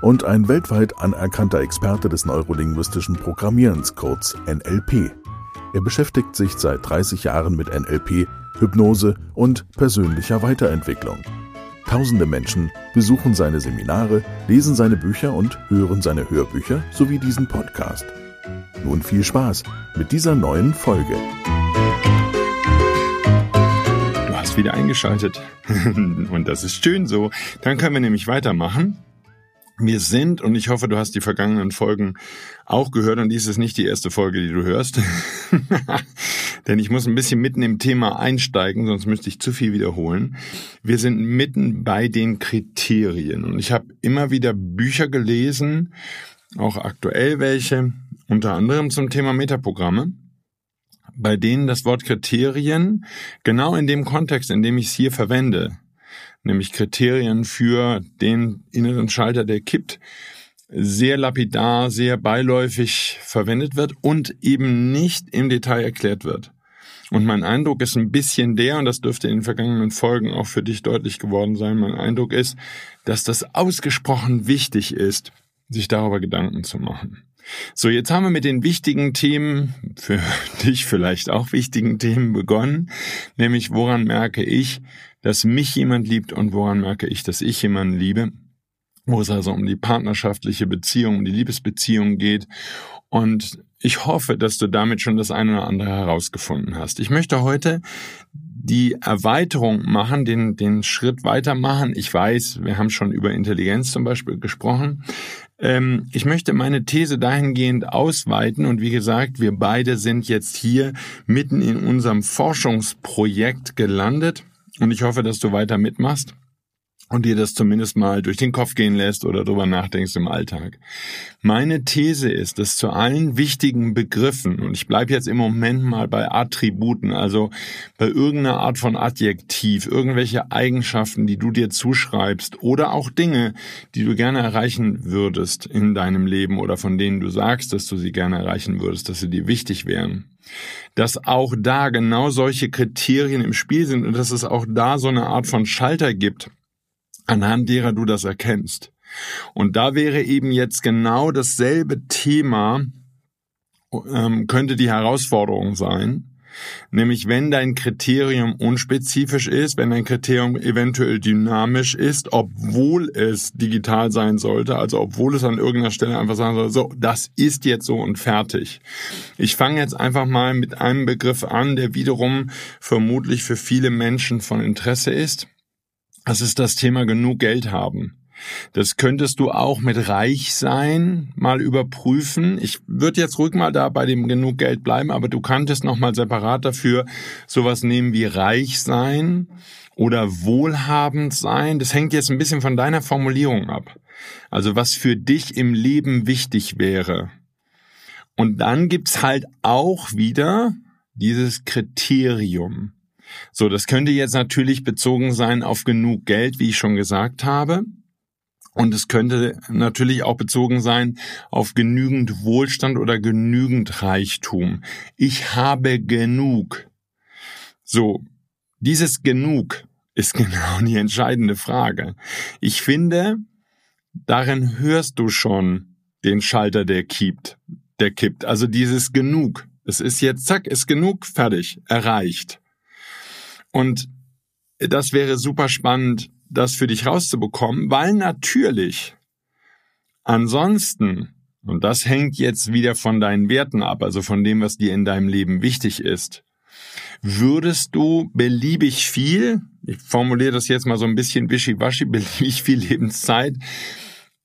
und ein weltweit anerkannter Experte des neurolinguistischen Programmierens, kurz NLP. Er beschäftigt sich seit 30 Jahren mit NLP, Hypnose und persönlicher Weiterentwicklung. Tausende Menschen besuchen seine Seminare, lesen seine Bücher und hören seine Hörbücher sowie diesen Podcast. Nun viel Spaß mit dieser neuen Folge hast wieder eingeschaltet. und das ist schön so. Dann können wir nämlich weitermachen. Wir sind, und ich hoffe, du hast die vergangenen Folgen auch gehört, und dies ist nicht die erste Folge, die du hörst. Denn ich muss ein bisschen mitten im Thema einsteigen, sonst müsste ich zu viel wiederholen. Wir sind mitten bei den Kriterien. Und ich habe immer wieder Bücher gelesen, auch aktuell welche, unter anderem zum Thema Metaprogramme bei denen das Wort Kriterien genau in dem Kontext, in dem ich es hier verwende, nämlich Kriterien für den inneren Schalter, der kippt, sehr lapidar, sehr beiläufig verwendet wird und eben nicht im Detail erklärt wird. Und mein Eindruck ist ein bisschen der, und das dürfte in den vergangenen Folgen auch für dich deutlich geworden sein, mein Eindruck ist, dass das ausgesprochen wichtig ist, sich darüber Gedanken zu machen. So, jetzt haben wir mit den wichtigen Themen, für dich vielleicht auch wichtigen Themen begonnen, nämlich woran merke ich, dass mich jemand liebt und woran merke ich, dass ich jemanden liebe, wo es also um die partnerschaftliche Beziehung, um die Liebesbeziehung geht. Und ich hoffe, dass du damit schon das eine oder andere herausgefunden hast. Ich möchte heute die Erweiterung machen, den, den Schritt weitermachen. Ich weiß, wir haben schon über Intelligenz zum Beispiel gesprochen. Ähm, ich möchte meine These dahingehend ausweiten und wie gesagt, wir beide sind jetzt hier mitten in unserem Forschungsprojekt gelandet und ich hoffe, dass du weiter mitmachst und dir das zumindest mal durch den Kopf gehen lässt oder drüber nachdenkst im Alltag. Meine These ist, dass zu allen wichtigen Begriffen, und ich bleibe jetzt im Moment mal bei Attributen, also bei irgendeiner Art von Adjektiv, irgendwelche Eigenschaften, die du dir zuschreibst oder auch Dinge, die du gerne erreichen würdest in deinem Leben oder von denen du sagst, dass du sie gerne erreichen würdest, dass sie dir wichtig wären dass auch da genau solche Kriterien im Spiel sind und dass es auch da so eine Art von Schalter gibt, anhand derer du das erkennst. Und da wäre eben jetzt genau dasselbe Thema, ähm, könnte die Herausforderung sein, Nämlich wenn dein Kriterium unspezifisch ist, wenn dein Kriterium eventuell dynamisch ist, obwohl es digital sein sollte, also obwohl es an irgendeiner Stelle einfach sagen soll, so, das ist jetzt so und fertig. Ich fange jetzt einfach mal mit einem Begriff an, der wiederum vermutlich für viele Menschen von Interesse ist. Das ist das Thema genug Geld haben. Das könntest du auch mit reich sein mal überprüfen. Ich würde jetzt ruhig mal da bei dem genug Geld bleiben, aber du kanntest noch mal separat dafür sowas nehmen wie reich sein oder wohlhabend sein. Das hängt jetzt ein bisschen von deiner Formulierung ab. Also was für dich im Leben wichtig wäre. Und dann gibt's halt auch wieder dieses Kriterium. So, das könnte jetzt natürlich bezogen sein auf genug Geld, wie ich schon gesagt habe. Und es könnte natürlich auch bezogen sein auf genügend Wohlstand oder genügend Reichtum. Ich habe genug. So, dieses genug ist genau die entscheidende Frage. Ich finde, darin hörst du schon den Schalter, der kippt, der kippt. Also dieses genug. Es ist jetzt, zack, ist genug, fertig, erreicht. Und das wäre super spannend, das für dich rauszubekommen, weil natürlich ansonsten, und das hängt jetzt wieder von deinen Werten ab, also von dem, was dir in deinem Leben wichtig ist, würdest du beliebig viel, ich formuliere das jetzt mal so ein bisschen wischiwaschi, beliebig viel Lebenszeit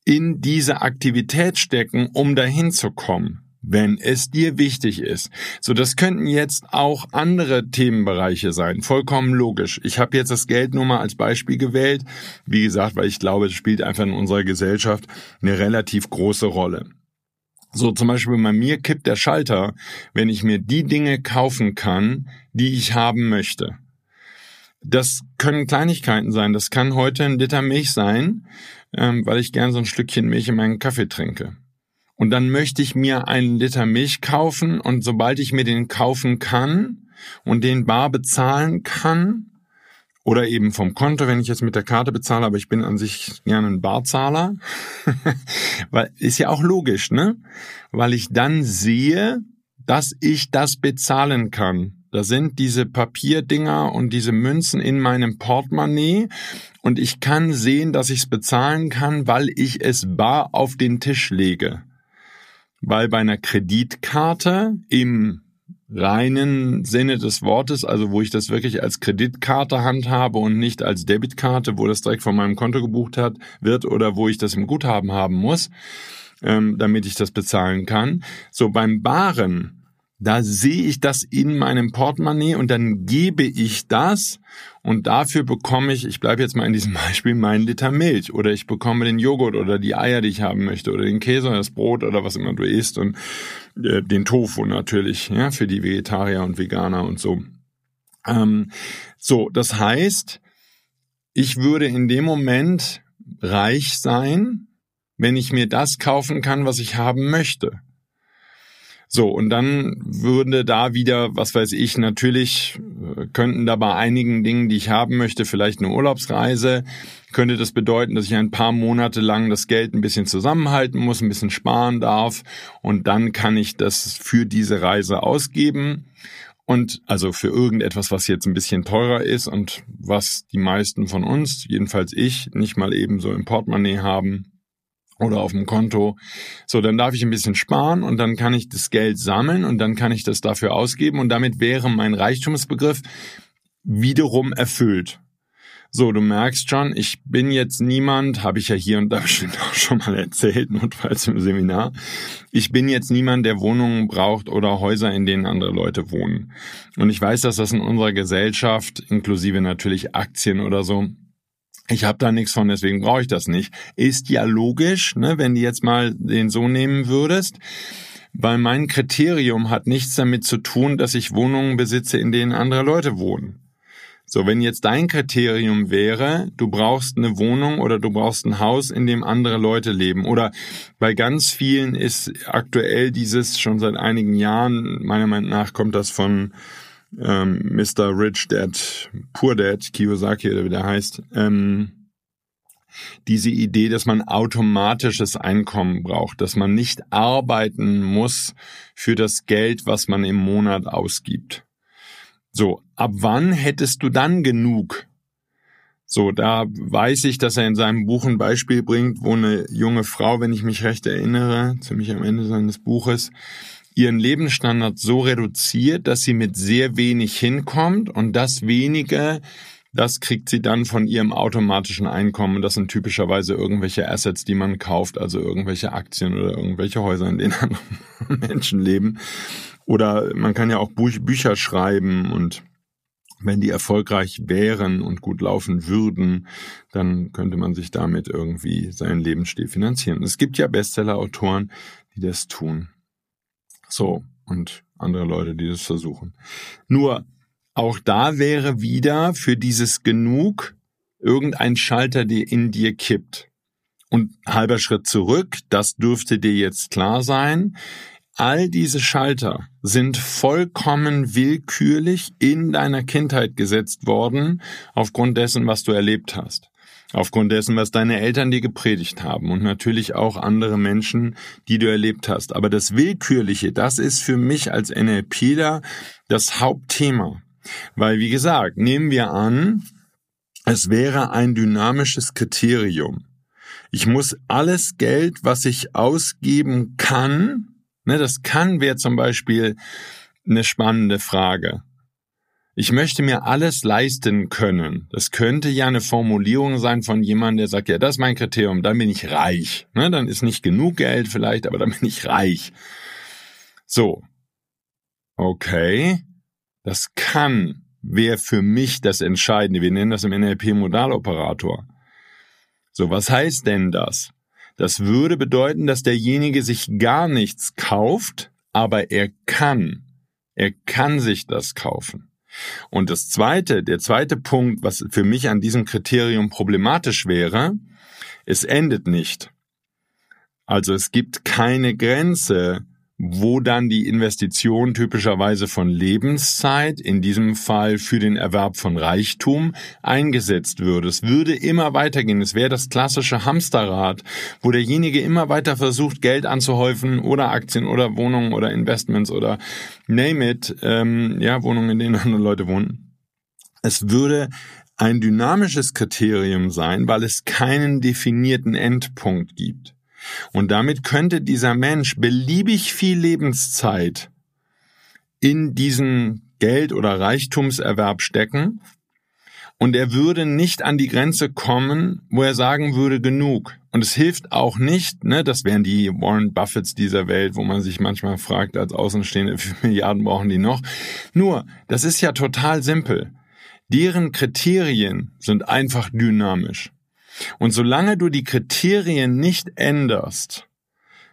in diese Aktivität stecken, um dahin zu kommen wenn es dir wichtig ist. So, das könnten jetzt auch andere Themenbereiche sein. Vollkommen logisch. Ich habe jetzt das Geld nur mal als Beispiel gewählt. Wie gesagt, weil ich glaube, es spielt einfach in unserer Gesellschaft eine relativ große Rolle. So zum Beispiel bei mir kippt der Schalter, wenn ich mir die Dinge kaufen kann, die ich haben möchte. Das können Kleinigkeiten sein. Das kann heute ein Liter Milch sein, ähm, weil ich gern so ein Stückchen Milch in meinen Kaffee trinke. Und dann möchte ich mir einen Liter Milch kaufen und sobald ich mir den kaufen kann und den bar bezahlen kann, oder eben vom Konto, wenn ich jetzt mit der Karte bezahle, aber ich bin an sich gerne ein Barzahler. Weil ist ja auch logisch, ne? Weil ich dann sehe, dass ich das bezahlen kann. Da sind diese Papierdinger und diese Münzen in meinem Portemonnaie und ich kann sehen, dass ich es bezahlen kann, weil ich es bar auf den Tisch lege. Weil bei einer Kreditkarte im reinen Sinne des Wortes, also wo ich das wirklich als Kreditkarte handhabe und nicht als Debitkarte, wo das direkt von meinem Konto gebucht hat, wird oder wo ich das im Guthaben haben muss, ähm, damit ich das bezahlen kann. So beim Baren da sehe ich das in meinem Portemonnaie und dann gebe ich das und dafür bekomme ich, ich bleibe jetzt mal in diesem Beispiel, meinen Liter Milch oder ich bekomme den Joghurt oder die Eier, die ich haben möchte oder den Käse oder das Brot oder was immer du isst und äh, den Tofu natürlich, ja, für die Vegetarier und Veganer und so. Ähm, so, das heißt, ich würde in dem Moment reich sein, wenn ich mir das kaufen kann, was ich haben möchte. So, und dann würde da wieder, was weiß ich, natürlich äh, könnten da bei einigen Dingen, die ich haben möchte, vielleicht eine Urlaubsreise, könnte das bedeuten, dass ich ein paar Monate lang das Geld ein bisschen zusammenhalten muss, ein bisschen sparen darf und dann kann ich das für diese Reise ausgeben. Und also für irgendetwas, was jetzt ein bisschen teurer ist und was die meisten von uns, jedenfalls ich, nicht mal eben so im Portemonnaie haben oder auf dem Konto. So, dann darf ich ein bisschen sparen und dann kann ich das Geld sammeln und dann kann ich das dafür ausgeben und damit wäre mein Reichtumsbegriff wiederum erfüllt. So, du merkst schon, ich bin jetzt niemand, habe ich ja hier und da bestimmt auch schon mal erzählt, notfalls im Seminar. Ich bin jetzt niemand, der Wohnungen braucht oder Häuser, in denen andere Leute wohnen. Und ich weiß, dass das in unserer Gesellschaft, inklusive natürlich Aktien oder so, ich habe da nichts von, deswegen brauche ich das nicht. Ist ja logisch, ne, wenn du jetzt mal den so nehmen würdest. Weil mein Kriterium hat nichts damit zu tun, dass ich Wohnungen besitze, in denen andere Leute wohnen. So, wenn jetzt dein Kriterium wäre, du brauchst eine Wohnung oder du brauchst ein Haus, in dem andere Leute leben. Oder bei ganz vielen ist aktuell dieses schon seit einigen Jahren, meiner Meinung nach kommt das von ähm, Mr. Rich Dad, Poor Dad, Kiyosaki oder wie der heißt, ähm, diese Idee, dass man automatisches Einkommen braucht, dass man nicht arbeiten muss für das Geld, was man im Monat ausgibt. So, ab wann hättest du dann genug? So, da weiß ich, dass er in seinem Buch ein Beispiel bringt, wo eine junge Frau, wenn ich mich recht erinnere, ziemlich am Ende seines Buches, ihren Lebensstandard so reduziert, dass sie mit sehr wenig hinkommt und das wenige, das kriegt sie dann von ihrem automatischen Einkommen. Das sind typischerweise irgendwelche Assets, die man kauft, also irgendwelche Aktien oder irgendwelche Häuser, in denen andere Menschen leben. Oder man kann ja auch Bü Bücher schreiben und wenn die erfolgreich wären und gut laufen würden, dann könnte man sich damit irgendwie seinen Lebensstil finanzieren. Es gibt ja Bestseller-Autoren, die das tun. So, und andere Leute, die das versuchen. Nur, auch da wäre wieder für dieses Genug irgendein Schalter, der in dir kippt. Und halber Schritt zurück, das dürfte dir jetzt klar sein. All diese Schalter sind vollkommen willkürlich in deiner Kindheit gesetzt worden, aufgrund dessen, was du erlebt hast. Aufgrund dessen, was deine Eltern dir gepredigt haben und natürlich auch andere Menschen, die du erlebt hast. Aber das Willkürliche, das ist für mich als NLPler das Hauptthema. Weil, wie gesagt, nehmen wir an, es wäre ein dynamisches Kriterium. Ich muss alles Geld, was ich ausgeben kann, ne, das kann wäre zum Beispiel eine spannende Frage. Ich möchte mir alles leisten können. Das könnte ja eine Formulierung sein von jemandem, der sagt, ja, das ist mein Kriterium, dann bin ich reich. Ne, dann ist nicht genug Geld vielleicht, aber dann bin ich reich. So. Okay. Das kann, wäre für mich das Entscheidende. Wir nennen das im NLP Modaloperator. So, was heißt denn das? Das würde bedeuten, dass derjenige sich gar nichts kauft, aber er kann. Er kann sich das kaufen. Und das zweite, der zweite Punkt, was für mich an diesem Kriterium problematisch wäre, es endet nicht. Also es gibt keine Grenze, wo dann die Investition typischerweise von Lebenszeit, in diesem Fall für den Erwerb von Reichtum, eingesetzt würde. Es würde immer weitergehen. Es wäre das klassische Hamsterrad, wo derjenige immer weiter versucht, Geld anzuhäufen oder Aktien oder Wohnungen oder Investments oder name it, ähm, ja, Wohnungen, in denen andere Leute wohnen. Es würde ein dynamisches Kriterium sein, weil es keinen definierten Endpunkt gibt. Und damit könnte dieser Mensch beliebig viel Lebenszeit in diesen Geld- oder Reichtumserwerb stecken und er würde nicht an die Grenze kommen, wo er sagen würde, genug. Und es hilft auch nicht, ne, das wären die Warren Buffets dieser Welt, wo man sich manchmal fragt, als Außenstehende, wie viele Milliarden brauchen die noch? Nur, das ist ja total simpel. Deren Kriterien sind einfach dynamisch. Und solange du die Kriterien nicht änderst,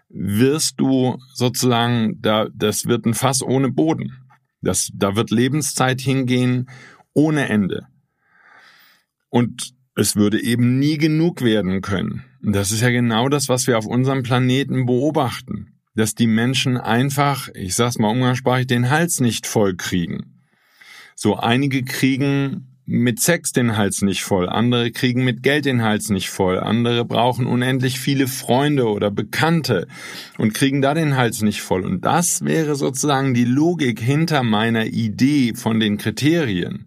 wirst du sozusagen, da, das wird ein Fass ohne Boden. Das, da wird Lebenszeit hingehen ohne Ende. Und es würde eben nie genug werden können. Und das ist ja genau das, was wir auf unserem Planeten beobachten. Dass die Menschen einfach, ich sag's mal umgangssprachlich, den Hals nicht voll kriegen. So einige kriegen mit Sex den Hals nicht voll, andere kriegen mit Geld den Hals nicht voll, andere brauchen unendlich viele Freunde oder Bekannte und kriegen da den Hals nicht voll. Und das wäre sozusagen die Logik hinter meiner Idee von den Kriterien.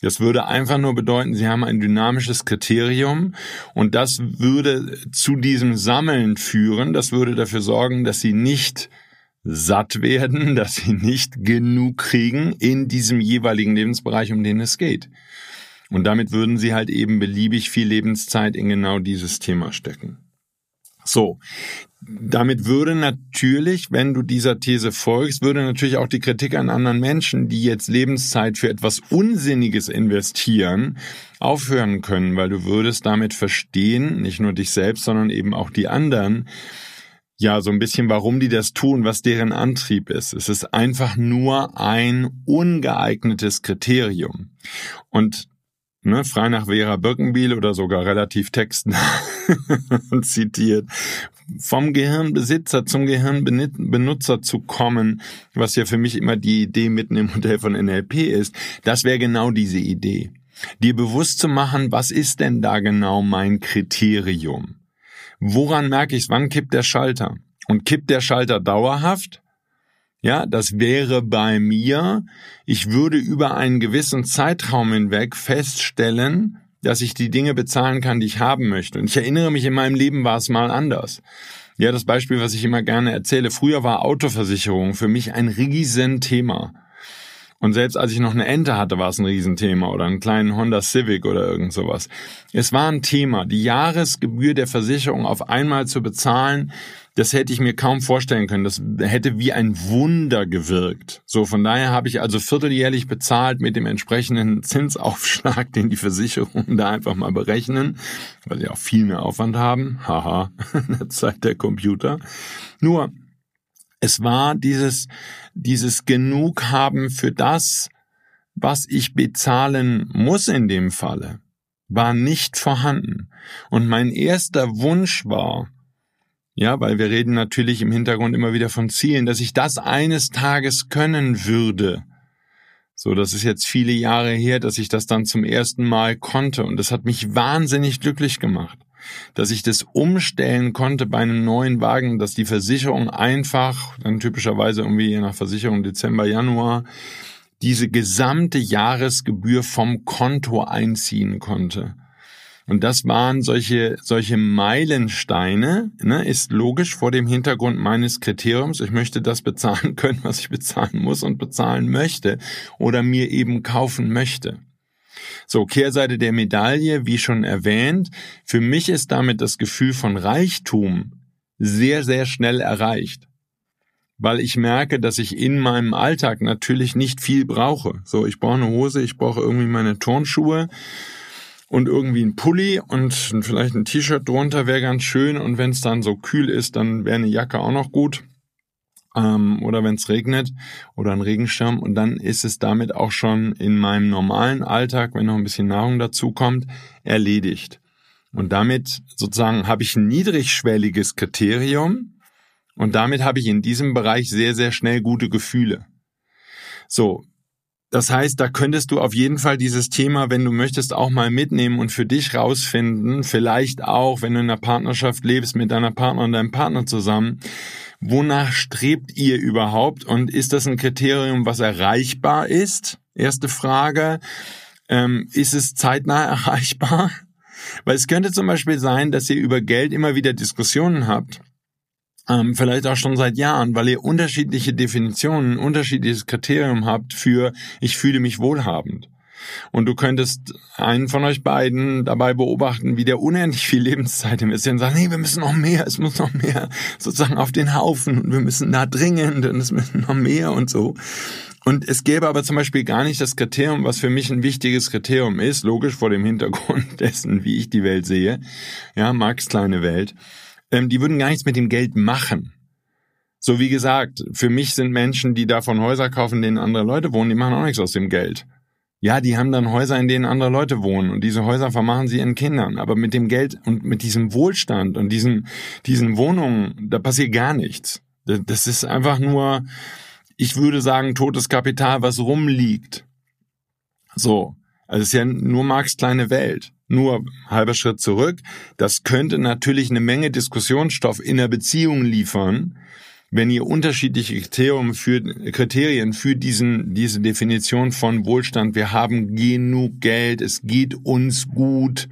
Das würde einfach nur bedeuten, Sie haben ein dynamisches Kriterium und das würde zu diesem Sammeln führen. Das würde dafür sorgen, dass Sie nicht satt werden, dass sie nicht genug kriegen in diesem jeweiligen Lebensbereich, um den es geht. Und damit würden sie halt eben beliebig viel Lebenszeit in genau dieses Thema stecken. So, damit würde natürlich, wenn du dieser These folgst, würde natürlich auch die Kritik an anderen Menschen, die jetzt Lebenszeit für etwas Unsinniges investieren, aufhören können, weil du würdest damit verstehen, nicht nur dich selbst, sondern eben auch die anderen, ja, so ein bisschen, warum die das tun, was deren Antrieb ist. Es ist einfach nur ein ungeeignetes Kriterium. Und ne, frei nach Vera Birkenbiel oder sogar relativ textnah zitiert, vom Gehirnbesitzer zum Gehirnbenutzer zu kommen, was ja für mich immer die Idee mitten im Modell von NLP ist, das wäre genau diese Idee. Dir bewusst zu machen, was ist denn da genau mein Kriterium? Woran merke ich Wann kippt der Schalter? Und kippt der Schalter dauerhaft? Ja, das wäre bei mir, ich würde über einen gewissen Zeitraum hinweg feststellen, dass ich die Dinge bezahlen kann, die ich haben möchte. Und ich erinnere mich, in meinem Leben war es mal anders. Ja, das Beispiel, was ich immer gerne erzähle. Früher war Autoversicherung für mich ein Riesenthema. Und selbst als ich noch eine Ente hatte, war es ein Riesenthema oder einen kleinen Honda Civic oder irgend sowas. Es war ein Thema. Die Jahresgebühr der Versicherung auf einmal zu bezahlen, das hätte ich mir kaum vorstellen können. Das hätte wie ein Wunder gewirkt. So, von daher habe ich also vierteljährlich bezahlt mit dem entsprechenden Zinsaufschlag, den die Versicherungen da einfach mal berechnen, weil sie auch viel mehr Aufwand haben. Haha, in der Zeit der Computer. Nur, es war dieses, dieses Genug haben für das, was ich bezahlen muss in dem Falle, war nicht vorhanden. Und mein erster Wunsch war, ja, weil wir reden natürlich im Hintergrund immer wieder von Zielen, dass ich das eines Tages können würde. So, das ist jetzt viele Jahre her, dass ich das dann zum ersten Mal konnte und das hat mich wahnsinnig glücklich gemacht dass ich das umstellen konnte bei einem neuen Wagen, dass die Versicherung einfach, dann typischerweise irgendwie je nach Versicherung Dezember, Januar, diese gesamte Jahresgebühr vom Konto einziehen konnte. Und das waren solche, solche Meilensteine, ne, ist logisch vor dem Hintergrund meines Kriteriums. Ich möchte das bezahlen können, was ich bezahlen muss und bezahlen möchte oder mir eben kaufen möchte. So, Kehrseite der Medaille, wie schon erwähnt, für mich ist damit das Gefühl von Reichtum sehr, sehr schnell erreicht. Weil ich merke, dass ich in meinem Alltag natürlich nicht viel brauche. So, ich brauche eine Hose, ich brauche irgendwie meine Turnschuhe und irgendwie ein Pulli und vielleicht ein T-Shirt drunter wäre ganz schön und wenn es dann so kühl ist, dann wäre eine Jacke auch noch gut ähm, oder wenn es regnet oder ein Regenschirm und dann ist es damit auch schon in meinem normalen Alltag, wenn noch ein bisschen Nahrung dazu kommt, erledigt. Und damit sozusagen habe ich ein niedrigschwelliges Kriterium und damit habe ich in diesem Bereich sehr, sehr schnell gute Gefühle. So, das heißt, da könntest du auf jeden Fall dieses Thema, wenn du möchtest, auch mal mitnehmen und für dich rausfinden, vielleicht auch, wenn du in einer Partnerschaft lebst, mit deiner Partner und deinem Partner zusammen, wonach strebt ihr überhaupt und ist das ein Kriterium, was erreichbar ist? Erste Frage. Ähm, ist es zeitnah erreichbar? Weil es könnte zum Beispiel sein, dass ihr über Geld immer wieder Diskussionen habt ähm, vielleicht auch schon seit Jahren, weil ihr unterschiedliche Definitionen, unterschiedliches Kriterium habt für ich fühle mich wohlhabend. Und du könntest einen von euch beiden dabei beobachten, wie der unendlich viel Lebenszeit ist und sagt, nee, wir müssen noch mehr, es muss noch mehr sozusagen auf den Haufen und wir müssen da dringend und es müssen noch mehr und so. Und es gäbe aber zum Beispiel gar nicht das Kriterium, was für mich ein wichtiges Kriterium ist, logisch vor dem Hintergrund dessen, wie ich die Welt sehe. Ja, Marx kleine Welt ähm, die würden gar nichts mit dem Geld machen. So wie gesagt, für mich sind Menschen, die davon Häuser kaufen, in denen andere Leute wohnen, die machen auch nichts aus dem Geld. Ja, die haben dann Häuser, in denen andere Leute wohnen und diese Häuser vermachen sie ihren Kindern. Aber mit dem Geld und mit diesem Wohlstand und diesen, diesen Wohnungen, da passiert gar nichts. Das ist einfach nur, ich würde sagen, totes Kapital, was rumliegt. So. Also es ist ja nur Marx kleine Welt. Nur halber Schritt zurück. Das könnte natürlich eine Menge Diskussionsstoff in der Beziehung liefern, wenn ihr unterschiedliche Kriterien für, Kriterien für diesen, diese Definition von Wohlstand, wir haben genug Geld, es geht uns gut.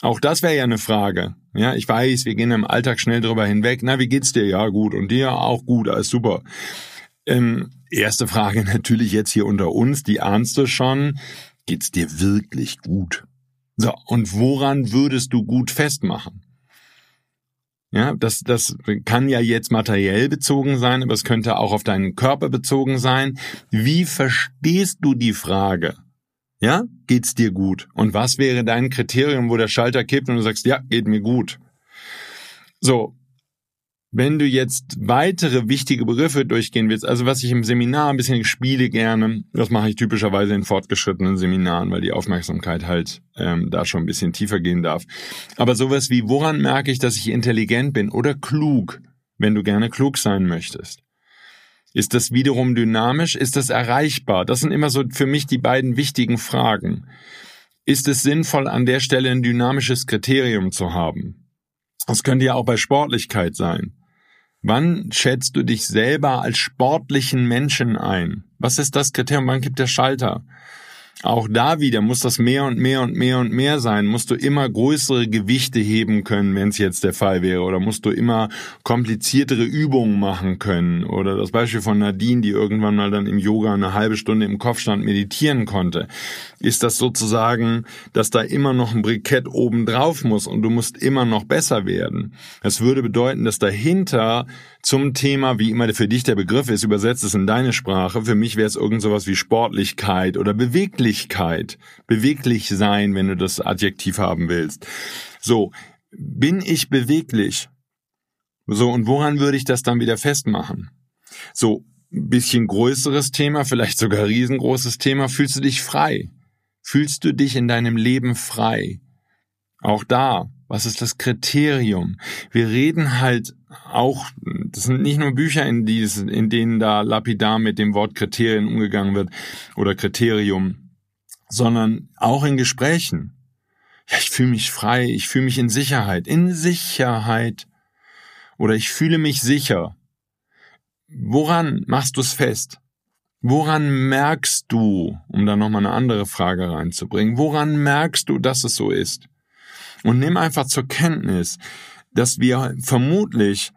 Auch das wäre ja eine Frage. Ja, ich weiß, wir gehen im Alltag schnell drüber hinweg. Na, wie geht's dir? Ja, gut. Und dir auch gut, alles super. Ähm, erste Frage natürlich jetzt hier unter uns, die ahnst du schon. Geht's dir wirklich gut? So, und woran würdest du gut festmachen? Ja, das, das kann ja jetzt materiell bezogen sein, aber es könnte auch auf deinen Körper bezogen sein. Wie verstehst du die Frage? Ja, geht's dir gut? Und was wäre dein Kriterium, wo der Schalter kippt und du sagst, ja, geht mir gut? So, wenn du jetzt weitere wichtige Begriffe durchgehen willst, also was ich im Seminar ein bisschen spiele gerne, das mache ich typischerweise in fortgeschrittenen Seminaren, weil die Aufmerksamkeit halt ähm, da schon ein bisschen tiefer gehen darf. Aber sowas wie, woran merke ich, dass ich intelligent bin oder klug, wenn du gerne klug sein möchtest? Ist das wiederum dynamisch? Ist das erreichbar? Das sind immer so für mich die beiden wichtigen Fragen. Ist es sinnvoll, an der Stelle ein dynamisches Kriterium zu haben? Das könnte ja auch bei Sportlichkeit sein. Wann schätzt du dich selber als sportlichen Menschen ein? Was ist das Kriterium? Wann gibt der Schalter? Auch da wieder muss das mehr und mehr und mehr und mehr sein. Musst du immer größere Gewichte heben können, wenn es jetzt der Fall wäre. Oder musst du immer kompliziertere Übungen machen können. Oder das Beispiel von Nadine, die irgendwann mal dann im Yoga eine halbe Stunde im Kopfstand meditieren konnte. Ist das sozusagen, dass da immer noch ein Brikett oben drauf muss und du musst immer noch besser werden? Das würde bedeuten, dass dahinter zum Thema, wie immer für dich der Begriff ist, übersetzt es in deine Sprache. Für mich wäre es irgend sowas wie Sportlichkeit oder Beweglichkeit. Beweglich sein, wenn du das Adjektiv haben willst. So, bin ich beweglich? So, und woran würde ich das dann wieder festmachen? So, bisschen größeres Thema, vielleicht sogar riesengroßes Thema. Fühlst du dich frei? Fühlst du dich in deinem Leben frei? Auch da, was ist das Kriterium? Wir reden halt auch, das sind nicht nur Bücher, in, dies, in denen da lapidar mit dem Wort Kriterien umgegangen wird oder Kriterium, sondern auch in Gesprächen. Ja, ich fühle mich frei, ich fühle mich in Sicherheit, in Sicherheit. Oder ich fühle mich sicher. Woran machst du es fest? Woran merkst du, um da nochmal eine andere Frage reinzubringen, woran merkst du, dass es so ist? Und nimm einfach zur Kenntnis, dass wir vermutlich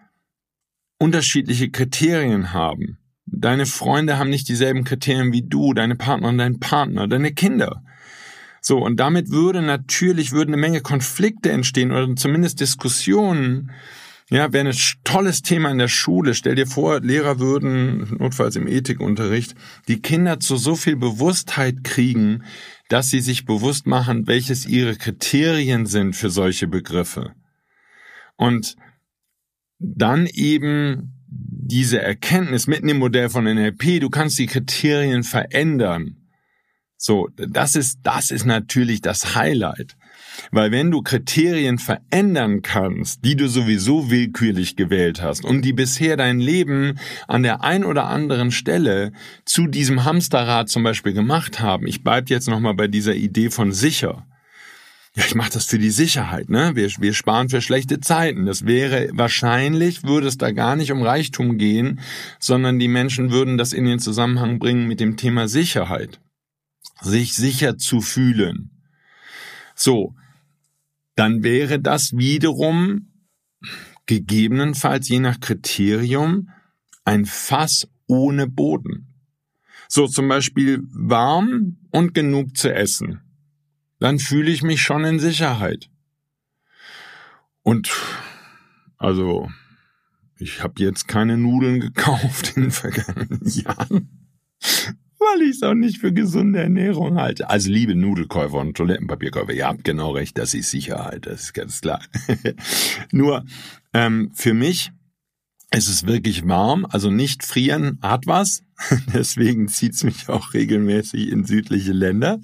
unterschiedliche Kriterien haben. Deine Freunde haben nicht dieselben Kriterien wie du, deine Partner und dein Partner, deine Kinder. So, und damit würde natürlich, würden eine Menge Konflikte entstehen oder zumindest Diskussionen. Ja, wäre ein tolles Thema in der Schule. Stell dir vor, Lehrer würden, notfalls im Ethikunterricht, die Kinder zu so viel Bewusstheit kriegen, dass sie sich bewusst machen, welches ihre Kriterien sind für solche Begriffe. Und dann eben diese Erkenntnis mitten im Modell von NLP, du kannst die Kriterien verändern. So, das ist, das ist natürlich das Highlight. Weil wenn du Kriterien verändern kannst, die du sowieso willkürlich gewählt hast und die bisher dein Leben an der ein oder anderen Stelle zu diesem Hamsterrad zum Beispiel gemacht haben, ich bleib jetzt nochmal bei dieser Idee von sicher. Ja, ich mache das für die Sicherheit, ne? Wir, wir sparen für schlechte Zeiten. Das wäre wahrscheinlich, würde es da gar nicht um Reichtum gehen, sondern die Menschen würden das in den Zusammenhang bringen mit dem Thema Sicherheit. Sich sicher zu fühlen. So, dann wäre das wiederum gegebenenfalls je nach Kriterium ein Fass ohne Boden. So zum Beispiel warm und genug zu essen. Dann fühle ich mich schon in Sicherheit. Und also, ich habe jetzt keine Nudeln gekauft in den vergangenen Jahren weil ich es auch nicht für gesunde Ernährung halte. Also liebe Nudelkäufer und Toilettenpapierkäufer, ihr habt genau recht, das ist Sicherheit, das ist ganz klar. Nur ähm, für mich ist es wirklich warm, also nicht frieren hat was. Deswegen zieht's mich auch regelmäßig in südliche Länder,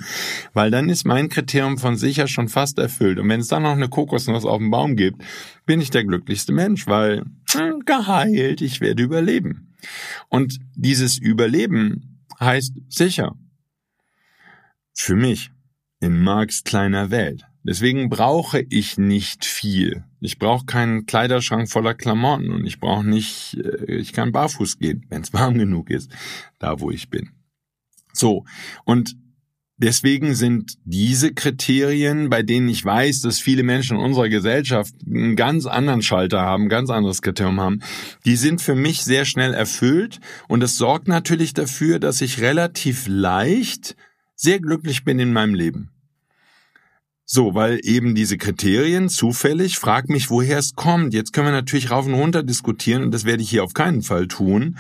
weil dann ist mein Kriterium von sicher schon fast erfüllt. Und wenn es dann noch eine Kokosnuss auf dem Baum gibt, bin ich der glücklichste Mensch, weil hm, geheilt, ich werde überleben. Und dieses Überleben heißt sicher. Für mich in Marks kleiner Welt. Deswegen brauche ich nicht viel. Ich brauche keinen Kleiderschrank voller Klamotten und ich brauche nicht, äh, ich kann barfuß gehen, wenn es warm genug ist, da wo ich bin. So, und Deswegen sind diese Kriterien, bei denen ich weiß, dass viele Menschen in unserer Gesellschaft einen ganz anderen Schalter haben, ganz anderes Kriterium haben, die sind für mich sehr schnell erfüllt und es sorgt natürlich dafür, dass ich relativ leicht sehr glücklich bin in meinem Leben. So, weil eben diese Kriterien zufällig, frag mich, woher es kommt. Jetzt können wir natürlich rauf und runter diskutieren und das werde ich hier auf keinen Fall tun.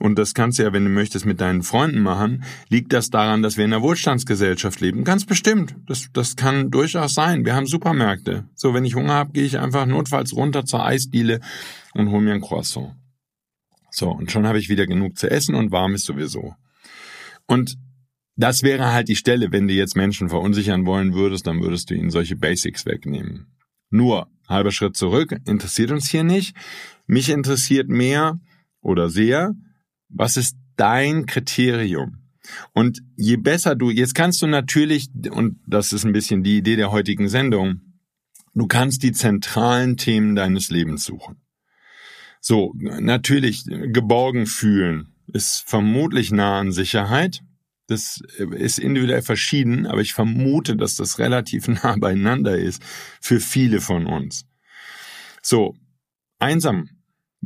Und das kannst du ja, wenn du möchtest, mit deinen Freunden machen. Liegt das daran, dass wir in einer Wohlstandsgesellschaft leben? Ganz bestimmt. Das, das kann durchaus sein. Wir haben Supermärkte. So, wenn ich Hunger habe, gehe ich einfach notfalls runter zur Eisdiele und hole mir ein Croissant. So, und schon habe ich wieder genug zu essen und warm ist sowieso. Und das wäre halt die Stelle, wenn du jetzt Menschen verunsichern wollen würdest, dann würdest du ihnen solche Basics wegnehmen. Nur, halber Schritt zurück, interessiert uns hier nicht. Mich interessiert mehr oder sehr, was ist dein Kriterium? Und je besser du, jetzt kannst du natürlich, und das ist ein bisschen die Idee der heutigen Sendung, du kannst die zentralen Themen deines Lebens suchen. So, natürlich, geborgen fühlen ist vermutlich nah an Sicherheit. Das ist individuell verschieden, aber ich vermute, dass das relativ nah beieinander ist für viele von uns. So, einsam.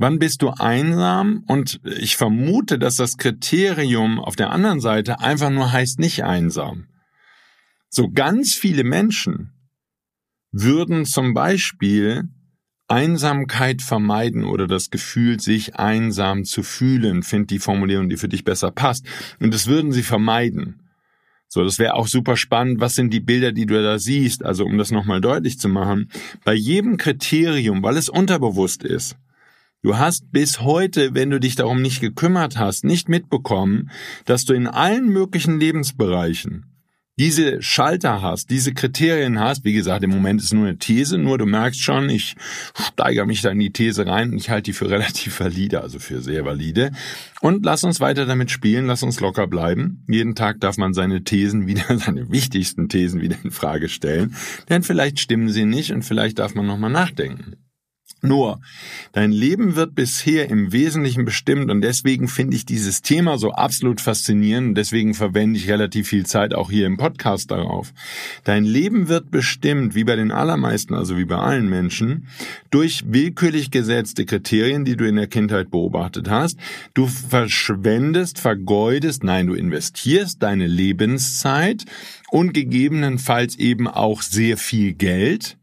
Wann bist du einsam? Und ich vermute, dass das Kriterium auf der anderen Seite einfach nur heißt nicht einsam. So ganz viele Menschen würden zum Beispiel Einsamkeit vermeiden oder das Gefühl, sich einsam zu fühlen, find die Formulierung, die für dich besser passt. Und das würden sie vermeiden. So, das wäre auch super spannend. Was sind die Bilder, die du da siehst? Also, um das nochmal deutlich zu machen. Bei jedem Kriterium, weil es unterbewusst ist, Du hast bis heute, wenn du dich darum nicht gekümmert hast, nicht mitbekommen, dass du in allen möglichen Lebensbereichen diese Schalter hast, diese Kriterien hast, wie gesagt, im Moment ist nur eine These, nur du merkst schon, ich steigere mich da in die These rein und ich halte die für relativ valide, also für sehr valide. Und lass uns weiter damit spielen, lass uns locker bleiben. Jeden Tag darf man seine Thesen wieder, seine wichtigsten Thesen wieder in Frage stellen, denn vielleicht stimmen sie nicht und vielleicht darf man nochmal nachdenken. Nur, dein Leben wird bisher im Wesentlichen bestimmt und deswegen finde ich dieses Thema so absolut faszinierend deswegen verwende ich relativ viel Zeit auch hier im Podcast darauf. Dein Leben wird bestimmt, wie bei den allermeisten, also wie bei allen Menschen, durch willkürlich gesetzte Kriterien, die du in der Kindheit beobachtet hast. Du verschwendest, vergeudest, nein, du investierst deine Lebenszeit und gegebenenfalls eben auch sehr viel Geld,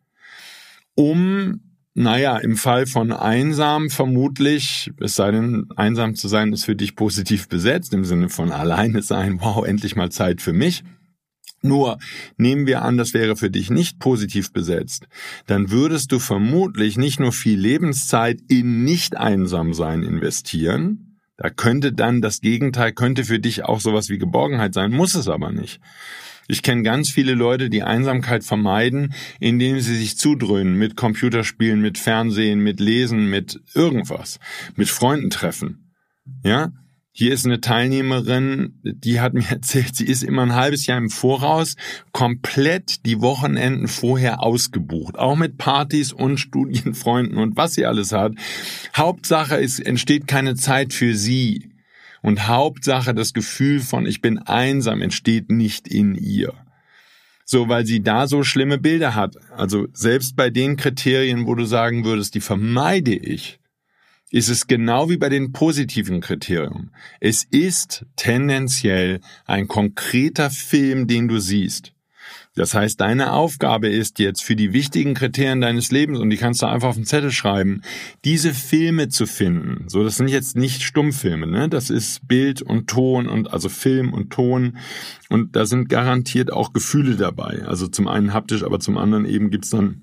um naja, im Fall von einsam vermutlich, es sei denn, einsam zu sein ist für dich positiv besetzt, im Sinne von alleine sein, wow, endlich mal Zeit für mich. Nur nehmen wir an, das wäre für dich nicht positiv besetzt, dann würdest du vermutlich nicht nur viel Lebenszeit in nicht einsam sein investieren, da könnte dann das Gegenteil, könnte für dich auch sowas wie Geborgenheit sein, muss es aber nicht. Ich kenne ganz viele Leute, die Einsamkeit vermeiden, indem sie sich zudröhnen mit Computerspielen, mit Fernsehen, mit Lesen, mit irgendwas, mit Freunden treffen. Ja? Hier ist eine Teilnehmerin, die hat mir erzählt, sie ist immer ein halbes Jahr im Voraus komplett die Wochenenden vorher ausgebucht. Auch mit Partys und Studienfreunden und was sie alles hat. Hauptsache, es entsteht keine Zeit für sie. Und Hauptsache, das Gefühl von ich bin einsam entsteht nicht in ihr. So, weil sie da so schlimme Bilder hat. Also selbst bei den Kriterien, wo du sagen würdest, die vermeide ich, ist es genau wie bei den positiven Kriterien. Es ist tendenziell ein konkreter Film, den du siehst. Das heißt, deine Aufgabe ist jetzt für die wichtigen Kriterien deines Lebens, und die kannst du einfach auf den Zettel schreiben, diese Filme zu finden. So, das sind jetzt nicht Stummfilme, ne? Das ist Bild und Ton und also Film und Ton. Und da sind garantiert auch Gefühle dabei. Also zum einen haptisch, aber zum anderen eben gibt's dann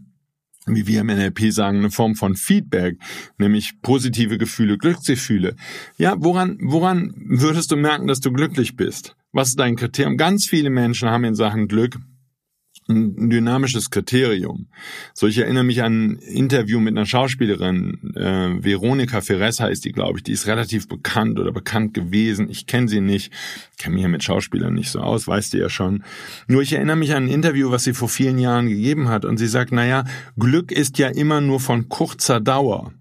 wie wir im NLP sagen, eine Form von Feedback, nämlich positive Gefühle, Glücksgefühle. Ja, woran, woran würdest du merken, dass du glücklich bist? Was ist dein Kriterium? Ganz viele Menschen haben in Sachen Glück ein dynamisches Kriterium. So, ich erinnere mich an ein Interview mit einer Schauspielerin, äh, Veronika Ferres heißt die, glaube ich, die ist relativ bekannt oder bekannt gewesen. Ich kenne sie nicht, kenne mich ja mit Schauspielern nicht so aus, weißt du ja schon. Nur ich erinnere mich an ein Interview, was sie vor vielen Jahren gegeben hat und sie sagt, naja, Glück ist ja immer nur von kurzer Dauer.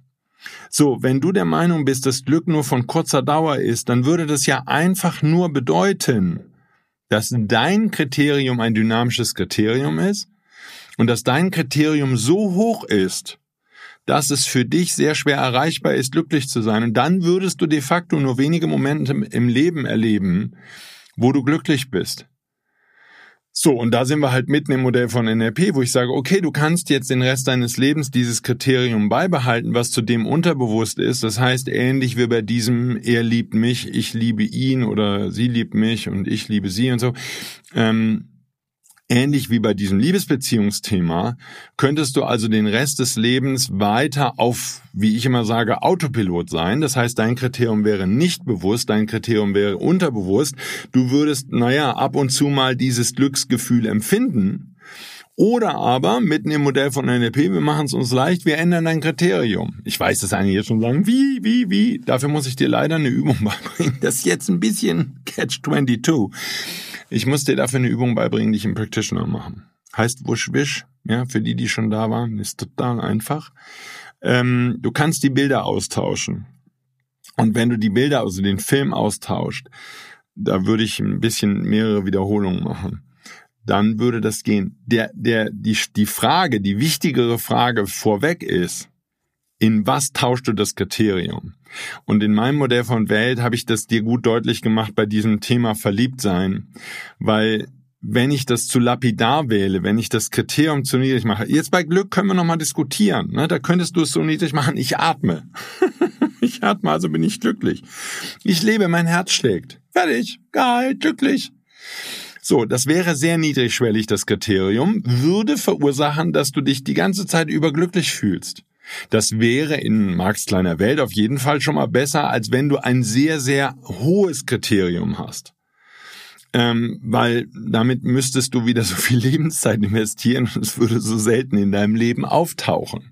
So, wenn du der Meinung bist, dass Glück nur von kurzer Dauer ist, dann würde das ja einfach nur bedeuten, dass dein Kriterium ein dynamisches Kriterium ist und dass dein Kriterium so hoch ist, dass es für dich sehr schwer erreichbar ist, glücklich zu sein. Und dann würdest du de facto nur wenige Momente im Leben erleben, wo du glücklich bist. So, und da sind wir halt mitten im Modell von NLP, wo ich sage, okay, du kannst jetzt den Rest deines Lebens dieses Kriterium beibehalten, was zu dem unterbewusst ist. Das heißt, ähnlich wie bei diesem, er liebt mich, ich liebe ihn oder sie liebt mich und ich liebe sie und so. Ähm, Ähnlich wie bei diesem Liebesbeziehungsthema könntest du also den Rest des Lebens weiter auf, wie ich immer sage, Autopilot sein. Das heißt, dein Kriterium wäre nicht bewusst, dein Kriterium wäre unterbewusst. Du würdest, naja, ab und zu mal dieses Glücksgefühl empfinden. Oder aber, mitten im Modell von NLP, wir machen es uns leicht, wir ändern dein Kriterium. Ich weiß, dass einige jetzt schon sagen, wie, wie, wie. Dafür muss ich dir leider eine Übung beibringen. Das ist jetzt ein bisschen Catch-22. Ich muss dir dafür eine Übung beibringen, die ich im Practitioner machen. Heißt Wusch Wisch, ja, für die, die schon da waren, ist total einfach. Ähm, du kannst die Bilder austauschen. Und wenn du die Bilder, also den Film austauscht, da würde ich ein bisschen mehrere Wiederholungen machen. Dann würde das gehen. Der, der, die, die Frage, die wichtigere Frage vorweg ist, in was tauschst du das Kriterium? Und in meinem Modell von Welt habe ich das dir gut deutlich gemacht bei diesem Thema Verliebtsein, weil wenn ich das zu lapidar wähle, wenn ich das Kriterium zu niedrig mache, jetzt bei Glück können wir nochmal diskutieren, ne? da könntest du es so niedrig machen, ich atme. ich atme, also bin ich glücklich. Ich lebe, mein Herz schlägt. Fertig, geil, glücklich. So, das wäre sehr niedrigschwellig, das Kriterium, würde verursachen, dass du dich die ganze Zeit überglücklich fühlst. Das wäre in Marx kleiner Welt auf jeden Fall schon mal besser, als wenn du ein sehr, sehr hohes Kriterium hast. Ähm, weil damit müsstest du wieder so viel Lebenszeit investieren und es würde so selten in deinem Leben auftauchen.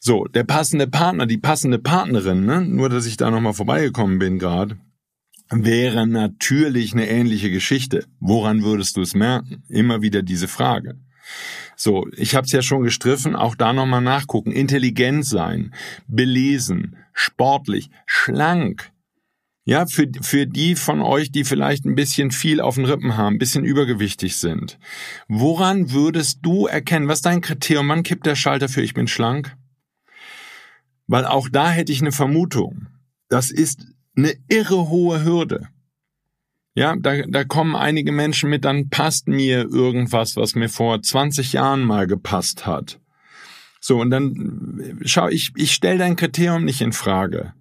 So, der passende Partner, die passende Partnerin, ne? nur dass ich da nochmal vorbeigekommen bin gerade, wäre natürlich eine ähnliche Geschichte. Woran würdest du es merken? Immer wieder diese Frage. So, ich habe es ja schon gestriffen, auch da nochmal nachgucken. Intelligent sein, belesen, sportlich, schlank. Ja, für, für die von euch, die vielleicht ein bisschen viel auf den Rippen haben, ein bisschen übergewichtig sind. Woran würdest du erkennen, was ist dein Kriterium? Wann kippt der Schalter für ich bin schlank? Weil auch da hätte ich eine Vermutung. Das ist eine irre hohe Hürde. Ja, da, da kommen einige Menschen mit, dann passt mir irgendwas, was mir vor 20 Jahren mal gepasst hat. So, und dann schau, ich, ich stelle dein Kriterium nicht in Frage.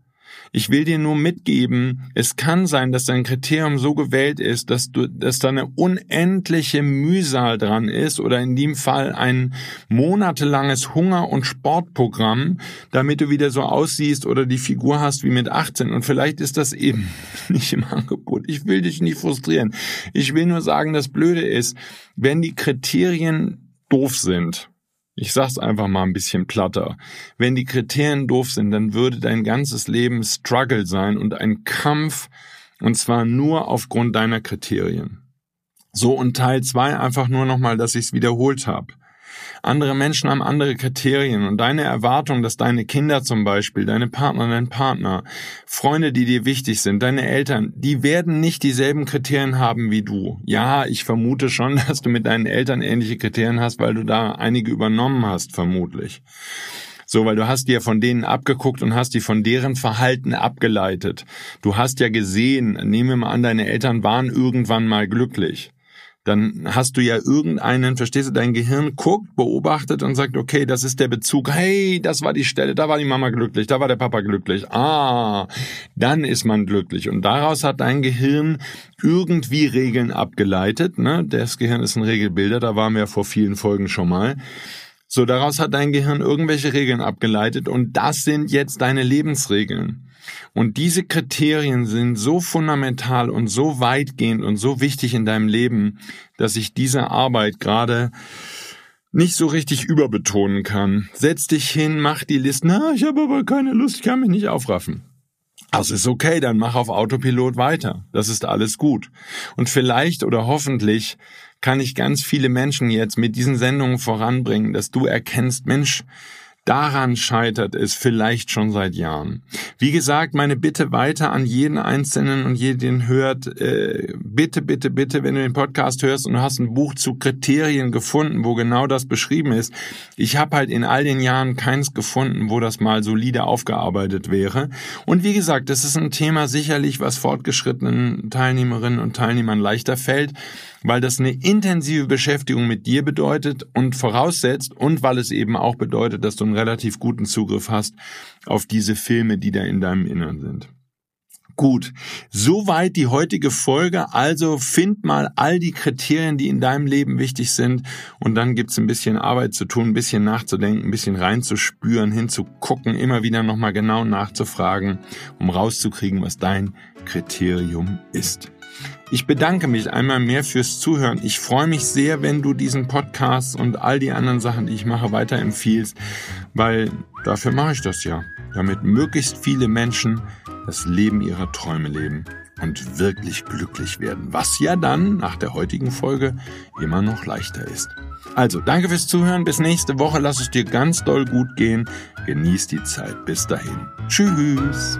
Ich will dir nur mitgeben, es kann sein, dass dein Kriterium so gewählt ist, dass du, dass da eine unendliche Mühsal dran ist oder in dem Fall ein monatelanges Hunger- und Sportprogramm, damit du wieder so aussiehst oder die Figur hast wie mit 18. Und vielleicht ist das eben nicht im Angebot. Ich will dich nicht frustrieren. Ich will nur sagen, das Blöde ist, wenn die Kriterien doof sind, ich sag's einfach mal ein bisschen platter. Wenn die Kriterien doof sind, dann würde dein ganzes Leben Struggle sein und ein Kampf, und zwar nur aufgrund deiner Kriterien. So und Teil zwei einfach nur nochmal, dass ich's wiederholt habe. Andere Menschen haben andere Kriterien und deine Erwartung, dass deine Kinder zum Beispiel, deine Partner, dein Partner, Freunde, die dir wichtig sind, deine Eltern, die werden nicht dieselben Kriterien haben wie du. Ja, ich vermute schon, dass du mit deinen Eltern ähnliche Kriterien hast, weil du da einige übernommen hast, vermutlich. So, weil du hast dir von denen abgeguckt und hast die von deren Verhalten abgeleitet. Du hast ja gesehen, nehmen wir mal an, deine Eltern waren irgendwann mal glücklich dann hast du ja irgendeinen, verstehst du, dein Gehirn guckt, beobachtet und sagt, okay, das ist der Bezug, hey, das war die Stelle, da war die Mama glücklich, da war der Papa glücklich, ah, dann ist man glücklich. Und daraus hat dein Gehirn irgendwie Regeln abgeleitet, ne? Das Gehirn ist ein Regelbilder, da waren wir vor vielen Folgen schon mal. So, daraus hat dein Gehirn irgendwelche Regeln abgeleitet und das sind jetzt deine Lebensregeln. Und diese Kriterien sind so fundamental und so weitgehend und so wichtig in deinem Leben, dass ich diese Arbeit gerade nicht so richtig überbetonen kann. Setz dich hin, mach die Liste. Na, ich habe aber keine Lust, ich kann mich nicht aufraffen. Das ist okay, dann mach auf Autopilot weiter. Das ist alles gut. Und vielleicht oder hoffentlich kann ich ganz viele Menschen jetzt mit diesen Sendungen voranbringen, dass du erkennst, Mensch, Daran scheitert es vielleicht schon seit Jahren. Wie gesagt, meine Bitte weiter an jeden Einzelnen und jeden hört, äh, bitte, bitte, bitte, wenn du den Podcast hörst und du hast ein Buch zu Kriterien gefunden, wo genau das beschrieben ist. Ich habe halt in all den Jahren keins gefunden, wo das mal solide aufgearbeitet wäre. Und wie gesagt, das ist ein Thema sicherlich, was fortgeschrittenen Teilnehmerinnen und Teilnehmern leichter fällt weil das eine intensive Beschäftigung mit dir bedeutet und voraussetzt und weil es eben auch bedeutet, dass du einen relativ guten Zugriff hast auf diese Filme, die da in deinem Innern sind. Gut, soweit die heutige Folge. Also find mal all die Kriterien, die in deinem Leben wichtig sind und dann gibt's ein bisschen Arbeit zu tun, ein bisschen nachzudenken, ein bisschen reinzuspüren, hinzugucken, immer wieder nochmal genau nachzufragen, um rauszukriegen, was dein Kriterium ist. Ich bedanke mich einmal mehr fürs Zuhören. Ich freue mich sehr, wenn du diesen Podcast und all die anderen Sachen, die ich mache, weiterempfiehlst, weil dafür mache ich das ja, damit möglichst viele Menschen das Leben ihrer Träume leben und wirklich glücklich werden, was ja dann nach der heutigen Folge immer noch leichter ist. Also, danke fürs Zuhören. Bis nächste Woche. Lass es dir ganz doll gut gehen. Genieß die Zeit. Bis dahin. Tschüss.